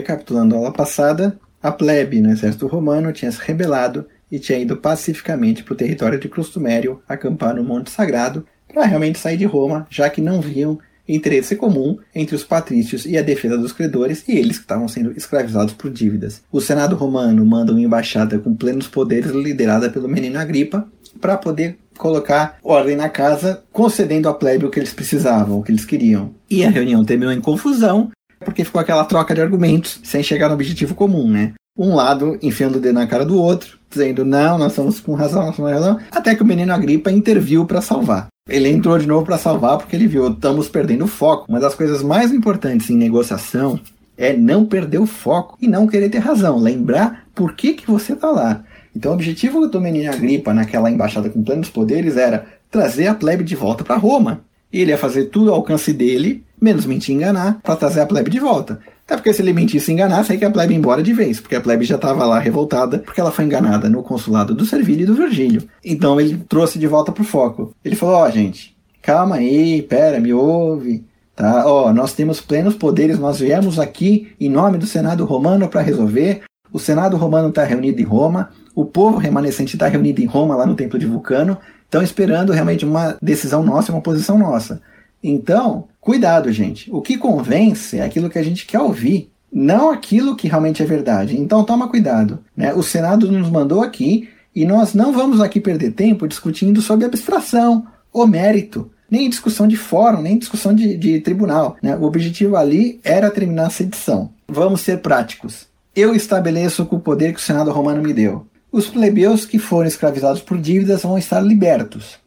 Recapitulando a aula passada, a plebe no exército romano tinha se rebelado e tinha ido pacificamente para o território de Crustumério acampar no Monte Sagrado para realmente sair de Roma, já que não viam interesse comum entre os patrícios e a defesa dos credores e eles que estavam sendo escravizados por dívidas. O Senado romano manda uma embaixada com plenos poderes liderada pelo menino Agripa para poder colocar ordem na casa, concedendo à plebe o que eles precisavam, o que eles queriam. E a reunião terminou em confusão, porque ficou aquela troca de argumentos sem chegar no objetivo comum, né? Um lado enfiando o dedo na cara do outro, dizendo não, nós estamos com razão, nós estamos com razão, até que o menino Agripa interviu para salvar. Ele entrou de novo para salvar porque ele viu, estamos perdendo foco. Uma das coisas mais importantes em negociação é não perder o foco e não querer ter razão, lembrar por que, que você está lá. Então o objetivo do menino Agripa naquela embaixada com plenos poderes era trazer a plebe de volta para Roma. E ele ia fazer tudo ao alcance dele, menos mentir e enganar, para trazer a plebe de volta. Até porque se ele mentisse e enganasse, aí que a plebe ia embora de vez, porque a plebe já estava lá revoltada, porque ela foi enganada no consulado do Servilho e do Virgílio. Então ele trouxe de volta pro foco. Ele falou: Ó, oh, gente, calma aí, pera, me ouve. Tá? Ó, oh, nós temos plenos poderes, nós viemos aqui em nome do Senado Romano para resolver. O Senado Romano está reunido em Roma, o povo remanescente está reunido em Roma, lá no Templo de Vulcano, estão esperando realmente uma decisão nossa, uma posição nossa. Então, cuidado, gente. O que convence é aquilo que a gente quer ouvir, não aquilo que realmente é verdade. Então, toma cuidado. Né? O Senado nos mandou aqui e nós não vamos aqui perder tempo discutindo sobre abstração ou mérito. Nem discussão de fórum, nem discussão de, de tribunal. Né? O objetivo ali era terminar a sedição. Vamos ser práticos. Eu estabeleço com o poder que o Senado romano me deu. Os plebeus que foram escravizados por dívidas vão estar libertos.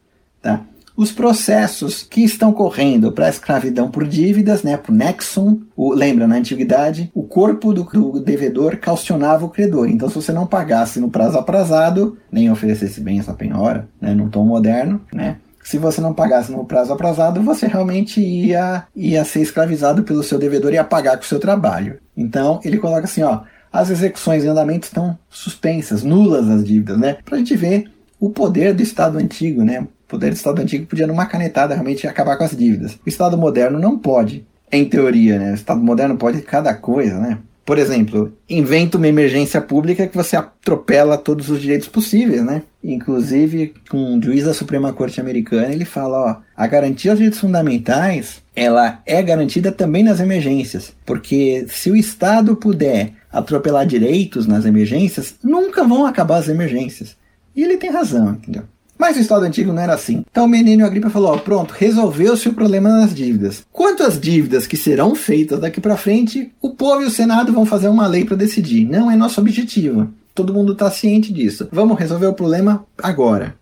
Tá? os processos que estão correndo para a escravidão por dívidas, né, por nexum, o, lembra na antiguidade, o corpo do, do, devedor calcionava o credor. Então, se você não pagasse no prazo aprazado, nem oferecesse bem essa penhora, né, num tom moderno, né, se você não pagasse no prazo aprazado, você realmente ia, ia ser escravizado pelo seu devedor e ia pagar com o seu trabalho. Então, ele coloca assim, ó, as execuções em andamento estão suspensas, nulas as dívidas, né? Para a gente ver o poder do Estado antigo, né? poder do Estado antigo podia, numa canetada, realmente acabar com as dívidas. O Estado moderno não pode, em teoria, né? O Estado moderno pode cada coisa, né? Por exemplo, inventa uma emergência pública que você atropela todos os direitos possíveis, né? Inclusive, um juiz da Suprema Corte Americana, ele fala, ó, a garantia aos direitos fundamentais, ela é garantida também nas emergências, porque se o Estado puder atropelar direitos nas emergências, nunca vão acabar as emergências. E ele tem razão, entendeu? Mas o Estado antigo não era assim. Então o menino Agripa falou: ó, pronto, resolveu-se o problema das dívidas. Quanto às dívidas que serão feitas daqui para frente, o povo e o Senado vão fazer uma lei para decidir. Não é nosso objetivo. Todo mundo está ciente disso. Vamos resolver o problema agora.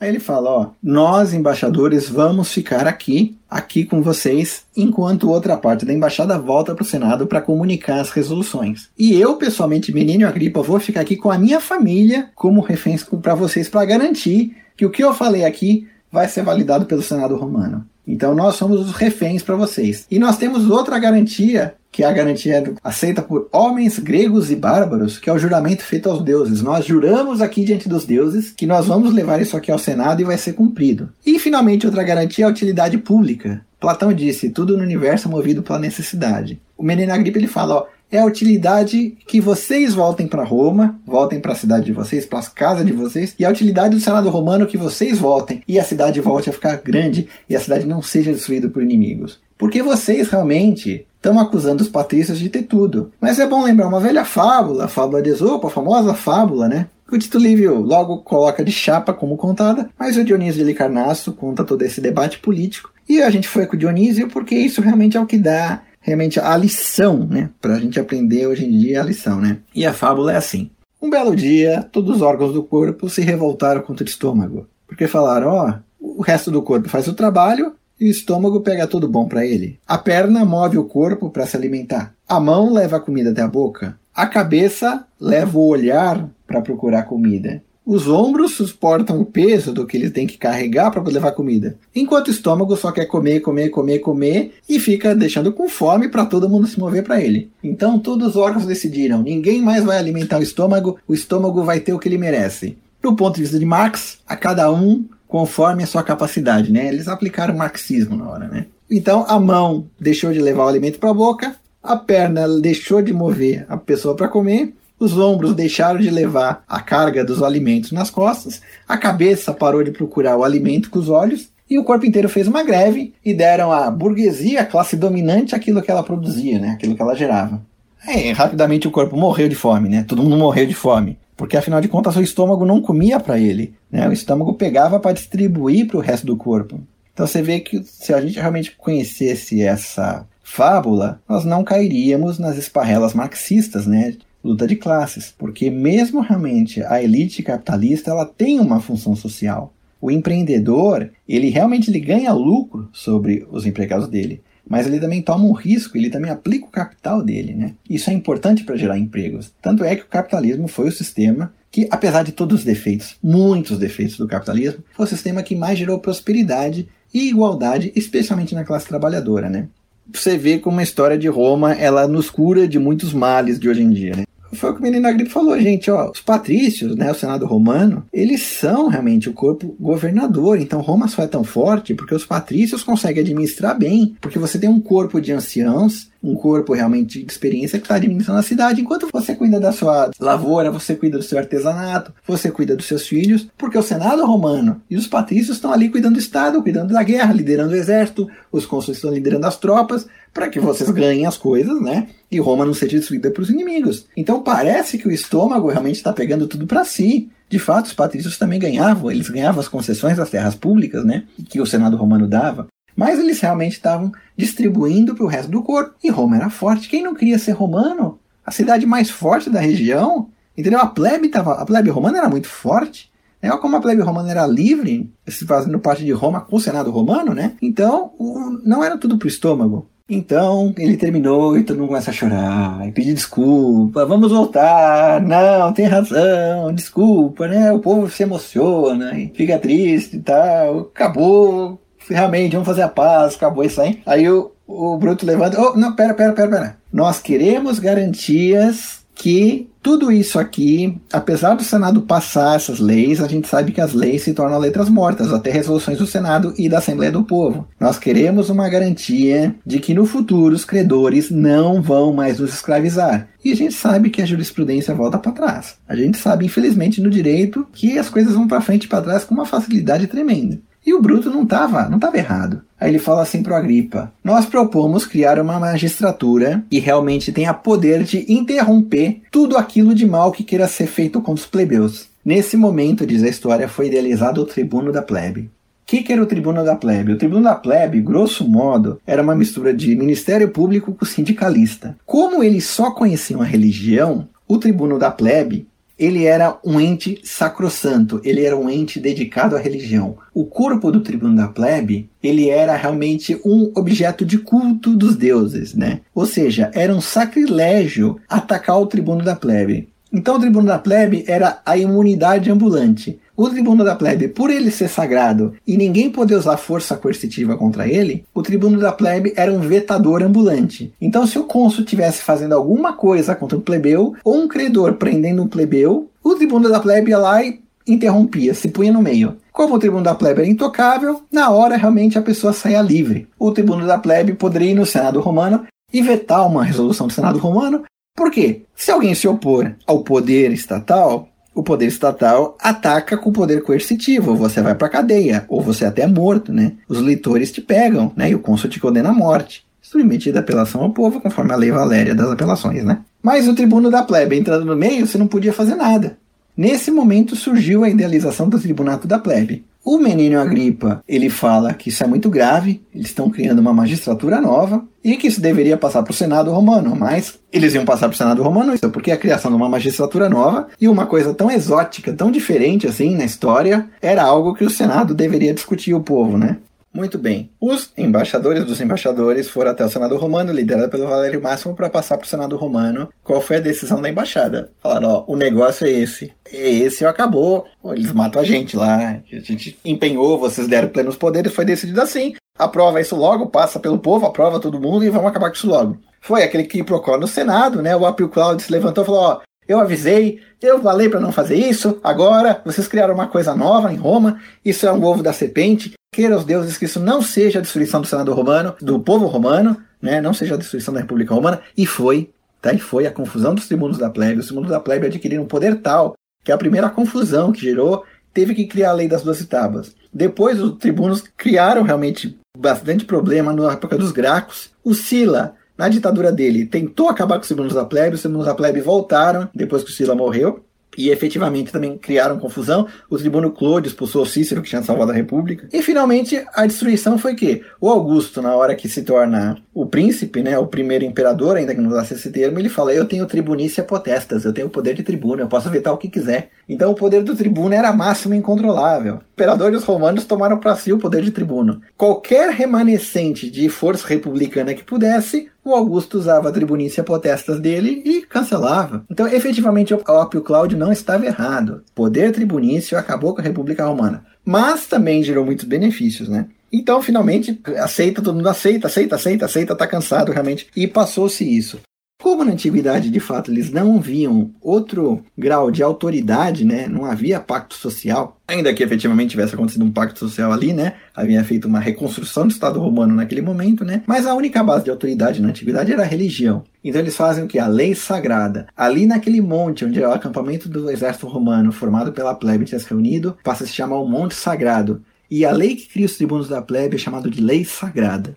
Aí ele fala: ó, nós embaixadores vamos ficar aqui, aqui com vocês, enquanto outra parte da embaixada volta para o Senado para comunicar as resoluções. E eu, pessoalmente, menino Agripa, vou ficar aqui com a minha família como reféns para vocês para garantir que o que eu falei aqui vai ser validado pelo Senado romano. Então nós somos os reféns para vocês. E nós temos outra garantia, que é a garantia aceita por homens gregos e bárbaros, que é o juramento feito aos deuses. Nós juramos aqui diante dos deuses que nós vamos levar isso aqui ao Senado e vai ser cumprido. E finalmente outra garantia é a utilidade pública. Platão disse: tudo no universo é movido pela necessidade. O Menino Agripa ele fala: ó, é a utilidade que vocês voltem para Roma, voltem para a cidade de vocês, para as casas de vocês, e a utilidade do Senado romano que vocês voltem e a cidade volte a ficar grande e a cidade não seja destruída por inimigos. Porque vocês realmente estão acusando os patrícios de ter tudo. Mas é bom lembrar uma velha fábula, a fábula de Esopo, a famosa fábula, né? O Tito Livio logo coloca de chapa como contada, mas o Dionísio de Licarnasso conta todo esse debate político. E a gente foi com o Dionísio porque isso realmente é o que dá realmente a lição, né? Para a gente aprender hoje em dia a lição, né? E a fábula é assim. Um belo dia, todos os órgãos do corpo se revoltaram contra o estômago. Porque falaram, ó, oh, o resto do corpo faz o trabalho e o estômago pega tudo bom para ele. A perna move o corpo para se alimentar. A mão leva a comida até a boca. A cabeça leva o olhar para procurar comida. Os ombros suportam o peso do que ele tem que carregar para levar comida, enquanto o estômago só quer comer, comer, comer, comer e fica deixando com fome para todo mundo se mover para ele. Então todos os órgãos decidiram: ninguém mais vai alimentar o estômago, o estômago vai ter o que ele merece. Do ponto de vista de Marx, a cada um conforme a sua capacidade, né? Eles aplicaram marxismo na hora, né? Então a mão deixou de levar o alimento para a boca, a perna deixou de mover a pessoa para comer, os ombros deixaram de levar a carga dos alimentos nas costas, a cabeça parou de procurar o alimento com os olhos e o corpo inteiro fez uma greve e deram à burguesia, a classe dominante, aquilo que ela produzia, né? aquilo que ela gerava. É, rapidamente o corpo morreu de fome, né? Todo mundo morreu de fome. Porque afinal de contas o estômago não comia para ele. Né? O estômago pegava para distribuir para o resto do corpo. Então você vê que se a gente realmente conhecesse essa fábula, nós não cairíamos nas esparrelas marxistas, né? Luta de classes, porque mesmo realmente a elite capitalista ela tem uma função social. O empreendedor, ele realmente ele ganha lucro sobre os empregados dele, mas ele também toma um risco, ele também aplica o capital dele, né? Isso é importante para gerar empregos. Tanto é que o capitalismo foi o sistema que, apesar de todos os defeitos, muitos defeitos do capitalismo, foi o sistema que mais gerou prosperidade e igualdade, especialmente na classe trabalhadora, né? você vê como a história de Roma ela nos cura de muitos males de hoje em dia, né? Foi o que o menino Agripa falou, gente, ó, os patrícios, né, o Senado romano, eles são realmente o corpo governador, então Roma só é tão forte porque os patrícios conseguem administrar bem, porque você tem um corpo de anciãos um corpo realmente de experiência que está administrando a cidade, enquanto você cuida da sua lavoura, você cuida do seu artesanato, você cuida dos seus filhos, porque o Senado romano e os patrícios estão ali cuidando do Estado, cuidando da guerra, liderando o exército, os cônsules estão liderando as tropas, para que vocês ganhem as coisas, né? E Roma não seja destruída para os inimigos. Então parece que o estômago realmente está pegando tudo para si. De fato, os patrícios também ganhavam, eles ganhavam as concessões das terras públicas, né? Que o Senado romano dava mas eles realmente estavam distribuindo para o resto do corpo. E Roma era forte. Quem não queria ser romano? A cidade mais forte da região. Entendeu? A plebe, tava, a plebe romana era muito forte. Né? Como a plebe romana era livre, se fazendo parte de Roma com o Senado romano, né? Então, o, não era tudo para o estômago. Então ele terminou e todo mundo começa a chorar e pedir desculpa, vamos voltar, não, tem razão, desculpa, né? O povo se emociona e fica triste e tal, acabou, realmente, vamos fazer a paz, acabou isso aí. Aí o, o Bruto levanta, oh, não, pera, pera, pera, pera. Nós queremos garantias que tudo isso aqui, apesar do Senado passar essas leis, a gente sabe que as leis se tornam letras mortas, até resoluções do Senado e da Assembleia do Povo. Nós queremos uma garantia de que no futuro os credores não vão mais nos escravizar. E a gente sabe que a jurisprudência volta para trás. A gente sabe, infelizmente, no direito que as coisas vão para frente e para trás com uma facilidade tremenda. E o Bruto não estava não tava errado. Aí ele fala assim pro Agripa: Nós propomos criar uma magistratura que realmente tenha poder de interromper tudo aquilo de mal que queira ser feito contra os plebeus. Nesse momento, diz a história, foi idealizado o tribuno da plebe. O que, que, era o tribuno da plebe? O tribuno da plebe, grosso modo, era uma mistura de ministério público com sindicalista. Como eles só conheciam a religião, o tribuno da plebe ele era um ente sacrossanto, ele era um ente dedicado à religião. O corpo do tribuno da plebe, ele era realmente um objeto de culto dos deuses, né? Ou seja, era um sacrilégio atacar o tribuno da plebe. Então o tribuno da plebe era a imunidade ambulante. O tribuno da plebe, por ele ser sagrado e ninguém poder usar força coercitiva contra ele, o tribuno da plebe era um vetador ambulante. Então, se o cônsul tivesse fazendo alguma coisa contra um plebeu, ou um credor prendendo um plebeu, o tribuno da plebe ia lá e interrompia, se punha no meio. Como o tribuno da plebe era intocável, na hora realmente a pessoa saía livre. O tribuno da plebe poderia ir no Senado romano e vetar uma resolução do Senado romano. Por quê? Se alguém se opor ao poder estatal, o poder estatal ataca com o poder coercitivo, você vai para cadeia, ou você até é morto, né? Os leitores te pegam, né? E o cônsul te condena à morte. Submetida a apelação ao povo, conforme a lei Valéria das apelações, né? Mas o tribuno da plebe entrando no meio, você não podia fazer nada. Nesse momento surgiu a idealização do tribunato da plebe. O menino Agripa, ele fala que isso é muito grave, eles estão criando uma magistratura nova e que isso deveria passar para o Senado romano, mas eles iam passar para o Senado romano isso porque a criação de uma magistratura nova e uma coisa tão exótica, tão diferente assim na história, era algo que o Senado deveria discutir o povo, né? Muito bem. Os embaixadores dos embaixadores foram até o Senado Romano, liderado pelo Valério Máximo, para passar para o Senado Romano qual foi a decisão da embaixada. Falaram: ó, o negócio é esse. É esse acabou. Eles matam a gente lá. A gente empenhou, vocês deram plenos poderes, foi decidido assim. Aprova isso logo, passa pelo povo, aprova todo mundo e vamos acabar com isso logo. Foi aquele que procurou no Senado, né? O Apio Claudio se levantou e falou: ó, eu avisei, eu falei para não fazer isso, agora vocês criaram uma coisa nova em Roma, isso é um ovo da serpente, queira os deuses que isso não seja a destruição do Senado romano, do povo romano, né, não seja a destruição da República Romana, e foi, tá? E foi a confusão dos tribunos da plebe. Os tribunos da plebe adquiriram um poder tal que a primeira confusão que gerou teve que criar a lei das doze tábuas. Depois os tribunos criaram realmente bastante problema na época dos Gracos. O Sila, na ditadura dele, tentou acabar com os tribunos da plebe, os tribunos da plebe voltaram depois que o Sila morreu e efetivamente também criaram confusão. O tribuno Clodio expulsou Cícero, que tinha salvado a República. E finalmente a destruição foi que o Augusto, na hora que se torna o príncipe, né, o primeiro imperador, ainda que não usasse esse termo, ele fala: Eu tenho tribunícia potestas, eu tenho o poder de tribuno, eu posso vetar o que quiser. Então o poder do tribuno era máximo e incontrolável. Imperadores romanos tomaram para si o poder de tribuno. Qualquer remanescente de força republicana que pudesse o Augusto usava a tribunícia potestas dele e cancelava. Então, efetivamente, o Ópio Cláudio não estava errado. Poder tribunício acabou com a República Romana. Mas também gerou muitos benefícios, né? Então, finalmente, aceita, todo mundo aceita, aceita, aceita, aceita, tá cansado realmente. E passou-se isso. Como na antiguidade, de fato, eles não viam outro grau de autoridade, né? Não havia pacto social, ainda que efetivamente tivesse acontecido um pacto social ali, né? Havia feito uma reconstrução do Estado romano naquele momento, né? Mas a única base de autoridade na antiguidade era a religião. Então eles fazem o que? A lei sagrada. Ali naquele monte onde é o acampamento do exército romano, formado pela plebe, tinha se reunido, passa a se chamar o Monte Sagrado. E a lei que cria os tribunos da plebe é chamada de lei sagrada.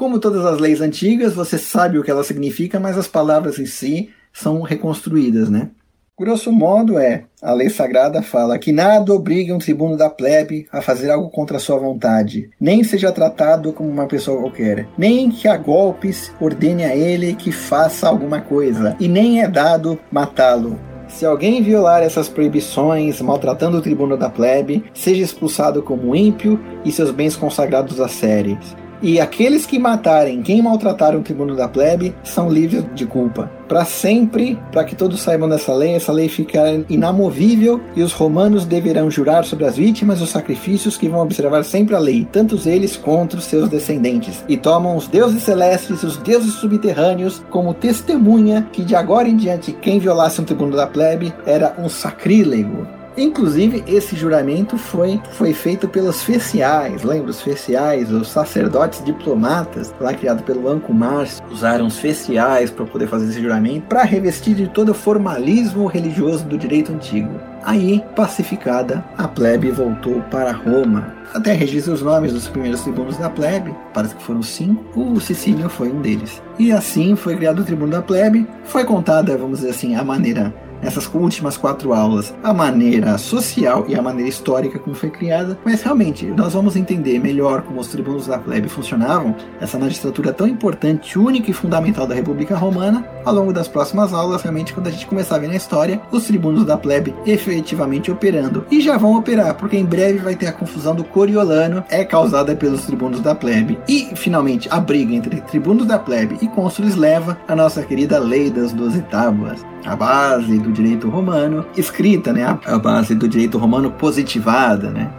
Como todas as leis antigas, você sabe o que ela significa, mas as palavras em si são reconstruídas, né? Grosso modo é, a lei sagrada fala que nada obrigue um tribuno da plebe a fazer algo contra sua vontade, nem seja tratado como uma pessoa qualquer, nem que a golpes ordene a ele que faça alguma coisa, e nem é dado matá-lo. Se alguém violar essas proibições, maltratando o tribuno da plebe, seja expulsado como ímpio e seus bens consagrados a séries. E aqueles que matarem quem maltratar o tribuno da plebe são livres de culpa. Para sempre, para que todos saibam dessa lei, essa lei fica inamovível e os romanos deverão jurar sobre as vítimas os sacrifícios que vão observar sempre a lei, tantos eles contra os seus descendentes. E tomam os deuses celestes os deuses subterrâneos como testemunha que de agora em diante quem violasse um tribuno da plebe era um sacrílego. Inclusive, esse juramento foi, foi feito pelos feciais, lembra? Os feciais, os sacerdotes diplomatas, lá criado pelo Anco Márcio, usaram os feciais para poder fazer esse juramento, para revestir de todo o formalismo religioso do direito antigo. Aí, pacificada, a plebe voltou para Roma. Até registra os nomes dos primeiros tribunos da plebe, parece que foram cinco, o Sicílio foi um deles. E assim foi criado o tribuno da plebe, foi contada, vamos dizer assim, a maneira nessas últimas quatro aulas a maneira social e a maneira histórica como foi criada, mas realmente nós vamos entender melhor como os tribunos da plebe funcionavam, essa magistratura tão importante, única e fundamental da República Romana, ao longo das próximas aulas, realmente quando a gente começar a ver na história os tribunos da plebe efetivamente operando. E já vão operar, porque em breve vai ter a confusão do Coriolano, é causada pelos tribunos da plebe. E, finalmente, a briga entre tribunos da plebe e cônsules leva a nossa querida Lei das Doze Tábuas a base do direito romano, escrita, né, a base do direito romano positivada, né,